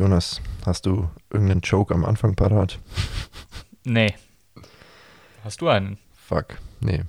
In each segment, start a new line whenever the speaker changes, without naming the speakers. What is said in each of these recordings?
Jonas, hast du irgendeinen Joke am Anfang parat?
Nee. Hast du einen?
Fuck, nee.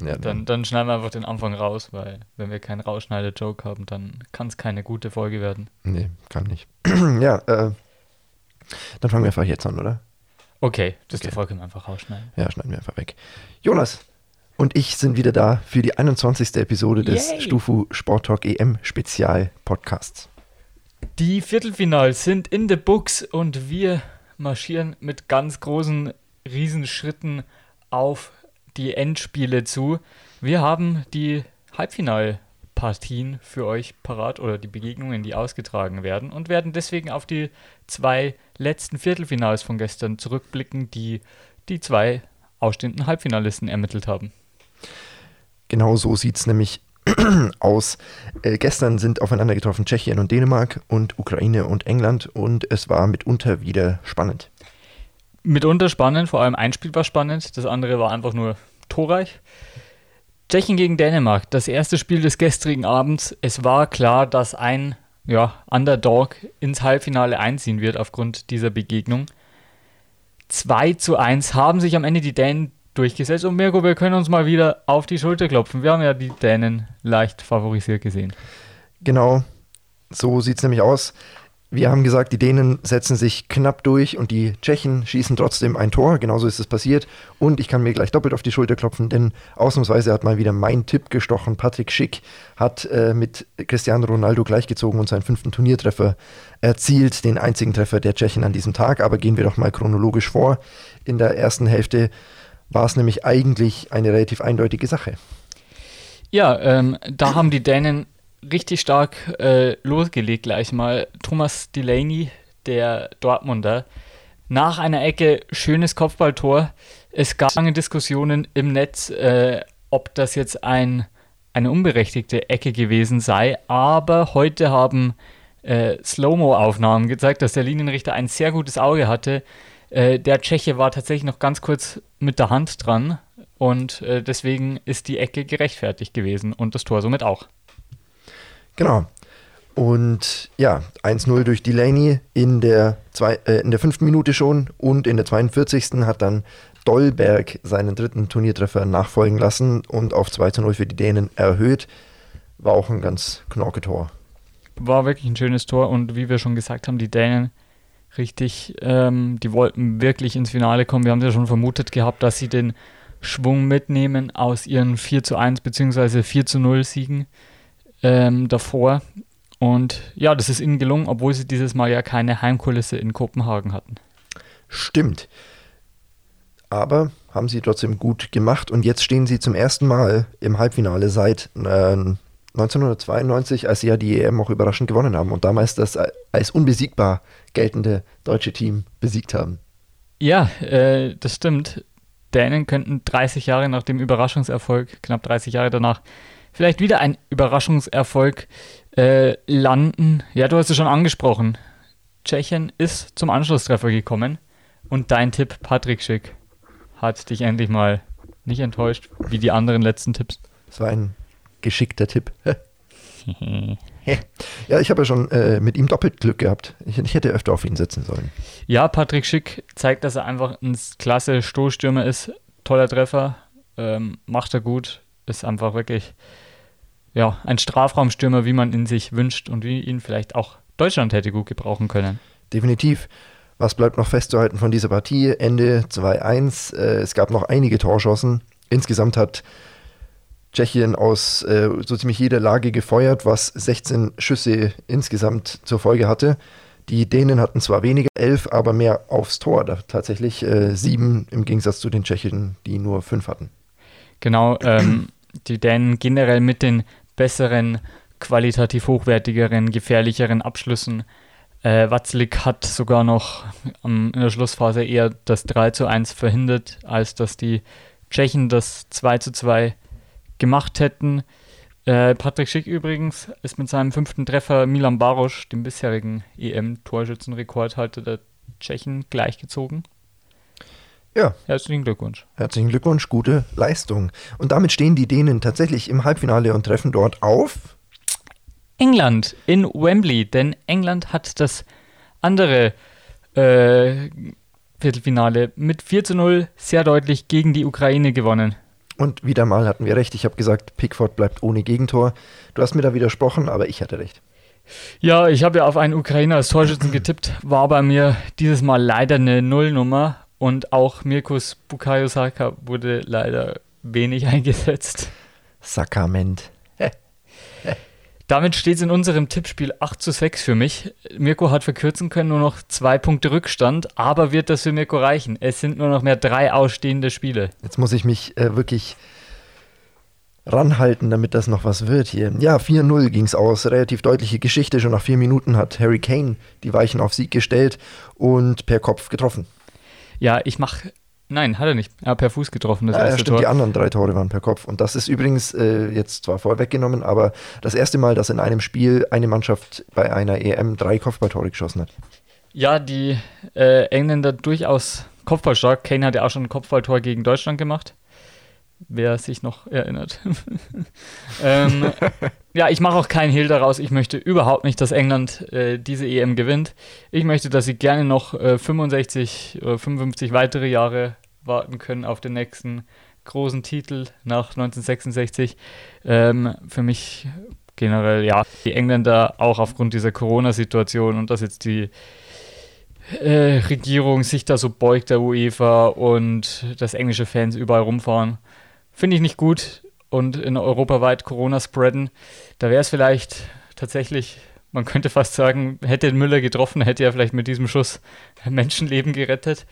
Ja, dann, dann schneiden wir einfach den Anfang raus, weil wenn wir keinen Rausschneider-Joke haben, dann kann es keine gute Folge werden.
Nee, kann nicht. ja, äh, dann fangen wir einfach jetzt an, oder?
Okay, das okay. Folge einfach rausschneiden.
Ja, schneiden wir einfach weg. Jonas und ich sind wieder da für die 21. Episode des Yay. Stufu Sport Talk EM Spezial Podcasts.
Die Viertelfinals sind in the books und wir marschieren mit ganz großen Riesenschritten auf die Endspiele zu. Wir haben die Halbfinalpartien für euch parat oder die Begegnungen, die ausgetragen werden und werden deswegen auf die zwei letzten Viertelfinals von gestern zurückblicken, die die zwei ausstehenden Halbfinalisten ermittelt haben.
Genau so sieht es nämlich aus. Äh, gestern sind aufeinander getroffen Tschechien und Dänemark und Ukraine und England und es war mitunter wieder spannend.
Mitunter spannend, vor allem ein Spiel war spannend, das andere war einfach nur torreich. Tschechien gegen Dänemark, das erste Spiel des gestrigen Abends. Es war klar, dass ein ja, Underdog ins Halbfinale einziehen wird aufgrund dieser Begegnung. 2 zu 1 haben sich am Ende die Dänen durchgesetzt. Und Mirko, wir können uns mal wieder auf die Schulter klopfen. Wir haben ja die Dänen leicht favorisiert gesehen.
Genau, so sieht es nämlich aus. Wir haben gesagt, die Dänen setzen sich knapp durch und die Tschechen schießen trotzdem ein Tor. Genauso ist es passiert. Und ich kann mir gleich doppelt auf die Schulter klopfen, denn ausnahmsweise hat mal wieder mein Tipp gestochen. Patrick Schick hat äh, mit Cristiano Ronaldo gleichgezogen und seinen fünften Turniertreffer erzielt. Den einzigen Treffer der Tschechen an diesem Tag. Aber gehen wir doch mal chronologisch vor. In der ersten Hälfte war es nämlich eigentlich eine relativ eindeutige Sache.
Ja, ähm, da haben die Dänen richtig stark äh, losgelegt gleich mal. Thomas Delaney, der Dortmunder, nach einer Ecke schönes Kopfballtor. Es gab lange Diskussionen im Netz, äh, ob das jetzt ein, eine unberechtigte Ecke gewesen sei, aber heute haben äh, Slow-Mo-Aufnahmen gezeigt, dass der Linienrichter ein sehr gutes Auge hatte. Äh, der Tscheche war tatsächlich noch ganz kurz mit der Hand dran und äh, deswegen ist die Ecke gerechtfertigt gewesen und das Tor somit auch.
Genau. Und ja, 1-0 durch Delaney in der, zwei, äh, in der fünften Minute schon und in der 42. hat dann Dolberg seinen dritten Turniertreffer nachfolgen lassen und auf 2-0 für die Dänen erhöht. War auch ein ganz knorke Tor.
War wirklich ein schönes Tor und wie wir schon gesagt haben, die Dänen richtig, ähm, die wollten wirklich ins Finale kommen. Wir haben ja schon vermutet gehabt, dass sie den Schwung mitnehmen aus ihren 4 zu 1 bzw. 4 zu 0 Siegen ähm, davor. Und ja, das ist ihnen gelungen, obwohl sie dieses Mal ja keine Heimkulisse in Kopenhagen hatten.
Stimmt. Aber haben sie trotzdem gut gemacht und jetzt stehen sie zum ersten Mal im Halbfinale seit äh, 1992, als sie ja die EM auch überraschend gewonnen haben und damals das als unbesiegbar geltende deutsche Team besiegt haben.
Ja, äh, das stimmt. Dänen könnten 30 Jahre nach dem Überraschungserfolg, knapp 30 Jahre danach, vielleicht wieder ein Überraschungserfolg äh, landen. Ja, du hast es schon angesprochen. Tschechien ist zum Anschlusstreffer gekommen und dein Tipp, Patrick Schick, hat dich endlich mal nicht enttäuscht, wie die anderen letzten Tipps.
Es war ein geschickter Tipp. ja, ich habe ja schon äh, mit ihm doppelt Glück gehabt. Ich, ich, hätte öfter auf ihn setzen sollen.
Ja, Patrick Schick zeigt, dass er einfach ein klasse Stoßstürmer ist. Toller Treffer, ähm, macht er gut, ist einfach wirklich ja, ein Strafraumstürmer, wie man ihn sich wünscht und wie ihn vielleicht auch Deutschland hätte gut gebrauchen können.
Definitiv. Was bleibt noch festzuhalten von dieser Partie? Ende 2-1. Äh, es gab noch einige Torschossen. Insgesamt hat Tschechien aus äh, so ziemlich jeder Lage gefeuert, was 16 Schüsse insgesamt zur Folge hatte. Die Dänen hatten zwar weniger, elf, aber mehr aufs Tor. Da tatsächlich äh, sieben im Gegensatz zu den Tschechen, die nur fünf hatten.
Genau, ähm, die Dänen generell mit den besseren, qualitativ hochwertigeren, gefährlicheren Abschlüssen. Äh, Watzlik hat sogar noch ähm, in der Schlussphase eher das 3 zu 1 verhindert, als dass die Tschechen das 2 zu 2 gemacht hätten. Äh, Patrick Schick übrigens ist mit seinem fünften Treffer Milan Barosch, dem bisherigen EM-Torschützenrekordhalter der Tschechen, gleichgezogen.
Ja.
Herzlichen Glückwunsch.
Herzlichen Glückwunsch, gute Leistung. Und damit stehen die Dänen tatsächlich im Halbfinale und treffen dort auf
England in Wembley, denn England hat das andere äh, Viertelfinale mit 4 zu 0 sehr deutlich gegen die Ukraine gewonnen.
Und wieder mal hatten wir recht. Ich habe gesagt, Pickford bleibt ohne Gegentor. Du hast mir da widersprochen, aber ich hatte recht.
Ja, ich habe ja auf einen Ukrainer als Torschützen getippt, war bei mir dieses Mal leider eine Nullnummer und auch Mirkus Bukayo Saka wurde leider wenig eingesetzt.
Sakrament.
Damit steht es in unserem Tippspiel 8 zu 6 für mich. Mirko hat verkürzen können, nur noch zwei Punkte Rückstand, aber wird das für Mirko reichen? Es sind nur noch mehr drei ausstehende Spiele.
Jetzt muss ich mich äh, wirklich ranhalten, damit das noch was wird hier. Ja, 4-0 ging es aus. Relativ deutliche Geschichte. Schon nach vier Minuten hat Harry Kane die Weichen auf Sieg gestellt und per Kopf getroffen.
Ja, ich mache. Nein, hat er nicht. Er hat per Fuß getroffen, das
Ja, ja,
erste
stimmt,
Tor.
die anderen drei Tore waren per Kopf. Und das ist übrigens äh, jetzt zwar vorweggenommen, aber das erste Mal, dass in einem Spiel eine Mannschaft bei einer EM drei Kopfballtore geschossen hat.
Ja, die äh, Engländer durchaus kopfballstark. Kane hat ja auch schon ein Kopfballtor gegen Deutschland gemacht. Wer sich noch erinnert. ähm, ja, ich mache auch keinen Hehl daraus. Ich möchte überhaupt nicht, dass England äh, diese EM gewinnt. Ich möchte, dass sie gerne noch äh, 65 oder 55 weitere Jahre warten können auf den nächsten großen Titel nach 1966. Ähm, für mich generell, ja, die Engländer auch aufgrund dieser Corona-Situation und dass jetzt die äh, Regierung sich da so beugt, der UEFA, und dass englische Fans überall rumfahren. Finde ich nicht gut und in europaweit Corona spreaden. Da wäre es vielleicht tatsächlich, man könnte fast sagen, hätte Müller getroffen, hätte er vielleicht mit diesem Schuss Menschenleben gerettet.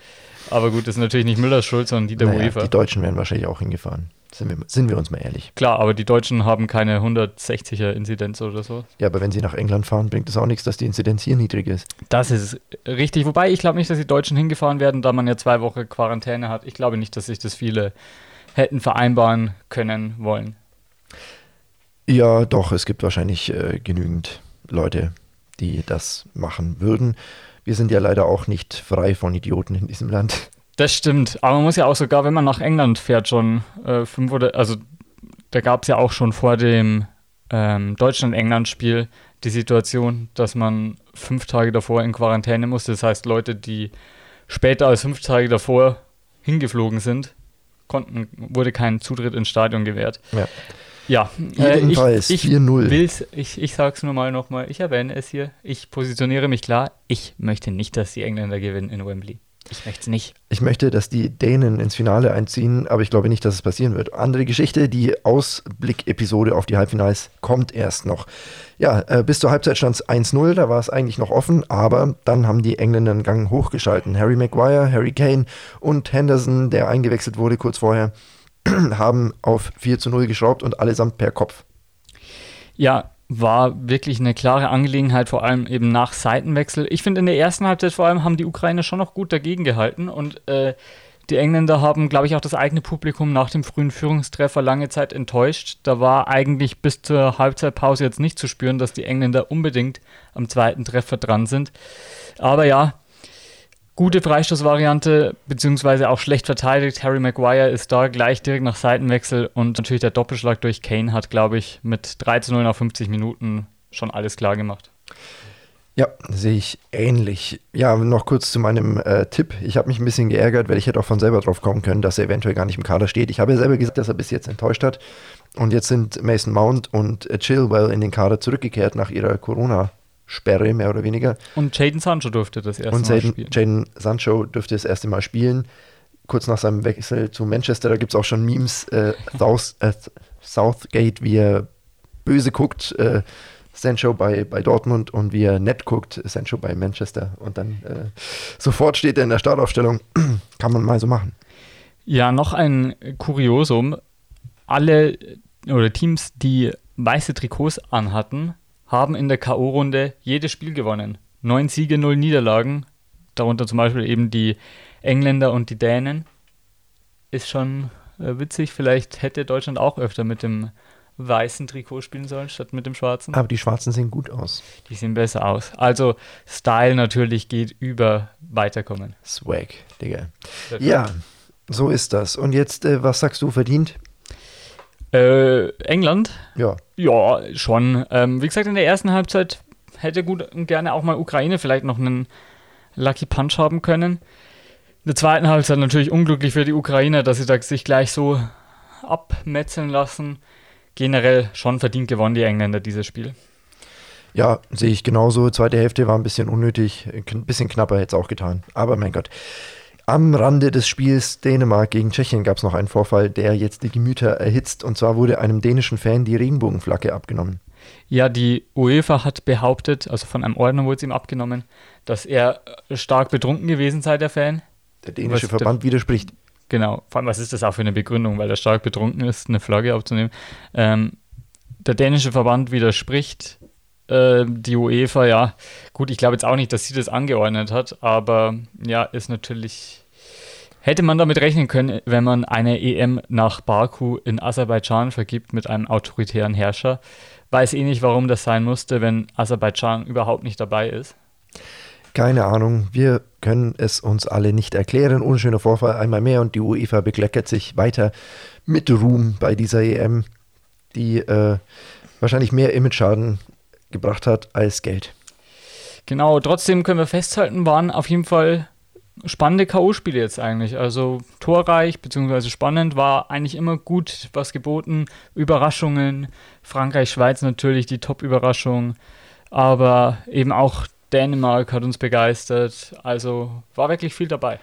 Aber gut, das ist natürlich nicht Müllers Schuld, sondern die der
Naja,
UEFA.
die Deutschen wären wahrscheinlich auch hingefahren. Sind wir, sind wir uns mal ehrlich.
Klar, aber die Deutschen haben keine 160er Inzidenz oder so.
Ja, aber wenn sie nach England fahren, bringt es auch nichts, dass die Inzidenz hier niedrig ist.
Das ist richtig. Wobei ich glaube nicht, dass die Deutschen hingefahren werden, da man ja zwei Wochen Quarantäne hat. Ich glaube nicht, dass sich das viele hätten vereinbaren können wollen.
Ja, doch, es gibt wahrscheinlich äh, genügend Leute, die das machen würden. Wir sind ja leider auch nicht frei von Idioten in diesem Land.
Das stimmt. Aber man muss ja auch sogar, wenn man nach England fährt, schon äh, fünf oder also da gab es ja auch schon vor dem ähm, Deutschland-England-Spiel die Situation, dass man fünf Tage davor in Quarantäne musste. Das heißt, Leute, die später als fünf Tage davor hingeflogen sind, konnten, wurde kein Zutritt ins Stadion gewährt.
Ja.
Ja,
Jedenfalls
äh, ich, ich
4-0.
will's, ich, ich sag's nur mal nochmal, ich erwähne es hier, ich positioniere mich klar, ich möchte nicht, dass die Engländer gewinnen in Wembley. Ich möchte es nicht.
Ich möchte, dass die Dänen ins Finale einziehen, aber ich glaube nicht, dass es passieren wird. Andere Geschichte, die Ausblick-Episode auf die Halbfinals kommt erst noch. Ja, äh, bis zur Halbzeit stand es 1-0, da war es eigentlich noch offen, aber dann haben die Engländer einen Gang hochgeschalten. Harry Maguire, Harry Kane und Henderson, der eingewechselt wurde kurz vorher, haben auf 4 zu 0 geschraubt und allesamt per Kopf.
Ja, war wirklich eine klare Angelegenheit, vor allem eben nach Seitenwechsel. Ich finde, in der ersten Halbzeit vor allem haben die Ukrainer schon noch gut dagegen gehalten und äh, die Engländer haben, glaube ich, auch das eigene Publikum nach dem frühen Führungstreffer lange Zeit enttäuscht. Da war eigentlich bis zur Halbzeitpause jetzt nicht zu spüren, dass die Engländer unbedingt am zweiten Treffer dran sind. Aber ja, gute Freistoßvariante, beziehungsweise auch schlecht verteidigt. Harry Maguire ist da gleich direkt nach Seitenwechsel und natürlich der Doppelschlag durch Kane hat, glaube ich, mit 3 zu 0 nach 50 Minuten schon alles klar gemacht.
Ja, sehe ich ähnlich. Ja, noch kurz zu meinem äh, Tipp. Ich habe mich ein bisschen geärgert, weil ich hätte auch von selber drauf kommen können, dass er eventuell gar nicht im Kader steht. Ich habe ja selber gesagt, dass er bis jetzt enttäuscht hat. Und jetzt sind Mason Mount und äh, Chilwell in den Kader zurückgekehrt nach ihrer Corona-Sperre, mehr oder weniger.
Und Jaden Sancho durfte das erste
Und
Mal
Jaden,
spielen.
Jaden Sancho dürfte das erste Mal spielen. Kurz nach seinem Wechsel zu Manchester, da gibt es auch schon Memes. Äh, South, äh, Southgate, wie er böse guckt, äh, Sancho bei, bei Dortmund und wie er nett guckt, Sancho bei Manchester. Und dann äh, sofort steht er in der Startaufstellung. Kann man mal so machen.
Ja, noch ein Kuriosum. Alle oder Teams, die weiße Trikots anhatten, haben in der K.O.-Runde jedes Spiel gewonnen. Neun Siege, null Niederlagen. Darunter zum Beispiel eben die Engländer und die Dänen. Ist schon äh, witzig. Vielleicht hätte Deutschland auch öfter mit dem weißen Trikot spielen sollen, statt mit dem schwarzen.
Aber die Schwarzen sehen gut aus.
Die sehen besser aus. Also Style natürlich geht über Weiterkommen.
Swag, Digga. Ja, so ist das. Und jetzt, äh, was sagst du, verdient?
Äh, England?
Ja,
Ja, schon. Ähm, wie gesagt, in der ersten Halbzeit hätte gut und gerne auch mal Ukraine vielleicht noch einen Lucky Punch haben können. In der zweiten Halbzeit natürlich unglücklich für die Ukrainer, dass sie da sich gleich so abmetzeln lassen. Generell schon verdient gewonnen, die Engländer, dieses Spiel.
Ja, sehe ich genauso. Zweite Hälfte war ein bisschen unnötig, ein bisschen knapper hätte es auch getan. Aber mein Gott. Am Rande des Spiels Dänemark gegen Tschechien gab es noch einen Vorfall, der jetzt die Gemüter erhitzt. Und zwar wurde einem dänischen Fan die Regenbogenflagge abgenommen.
Ja, die UEFA hat behauptet, also von einem Ordner wurde es ihm abgenommen, dass er stark betrunken gewesen sei, der Fan.
Der dänische was Verband der, widerspricht.
Genau, vor allem, was ist das auch für eine Begründung, weil er stark betrunken ist, eine Flagge abzunehmen. Ähm, der dänische Verband widerspricht äh, die UEFA, ja, gut, ich glaube jetzt auch nicht, dass sie das angeordnet hat, aber ja, ist natürlich. Hätte man damit rechnen können, wenn man eine EM nach Baku in Aserbaidschan vergibt mit einem autoritären Herrscher? Weiß eh nicht, warum das sein musste, wenn Aserbaidschan überhaupt nicht dabei ist.
Keine Ahnung, wir können es uns alle nicht erklären. Unschöner Vorfall einmal mehr und die UEFA bekleckert sich weiter mit Ruhm bei dieser EM, die äh, wahrscheinlich mehr Image-Schaden gebracht hat als Geld.
Genau, trotzdem können wir festhalten, waren auf jeden Fall spannende K.O.-Spiele jetzt eigentlich. Also torreich bzw. spannend war eigentlich immer gut was geboten. Überraschungen, Frankreich, Schweiz natürlich die Top-Überraschung, aber eben auch Dänemark hat uns begeistert. Also war wirklich viel dabei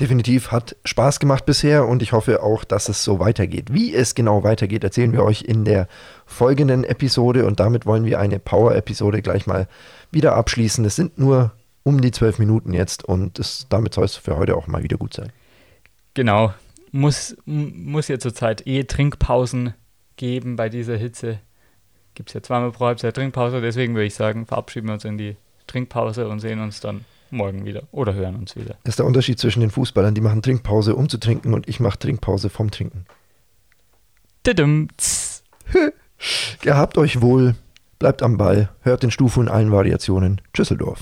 definitiv hat Spaß gemacht bisher und ich hoffe auch, dass es so weitergeht. Wie es genau weitergeht, erzählen wir euch in der folgenden Episode und damit wollen wir eine Power-Episode gleich mal wieder abschließen. Es sind nur um die zwölf Minuten jetzt und das, damit soll es für heute auch mal wieder gut sein.
Genau. Muss, muss ja zurzeit eh Trinkpausen geben bei dieser Hitze. Gibt es ja zweimal pro Halbzeit Trinkpause, deswegen würde ich sagen, verabschieden wir uns in die Trinkpause und sehen uns dann morgen wieder oder hören uns wieder.
Das ist der Unterschied zwischen den Fußballern, die machen Trinkpause, um zu trinken und ich mache Trinkpause vom Trinken. Gehabt euch wohl, bleibt am Ball, hört den Stufu in allen Variationen. Tschüsseldorf.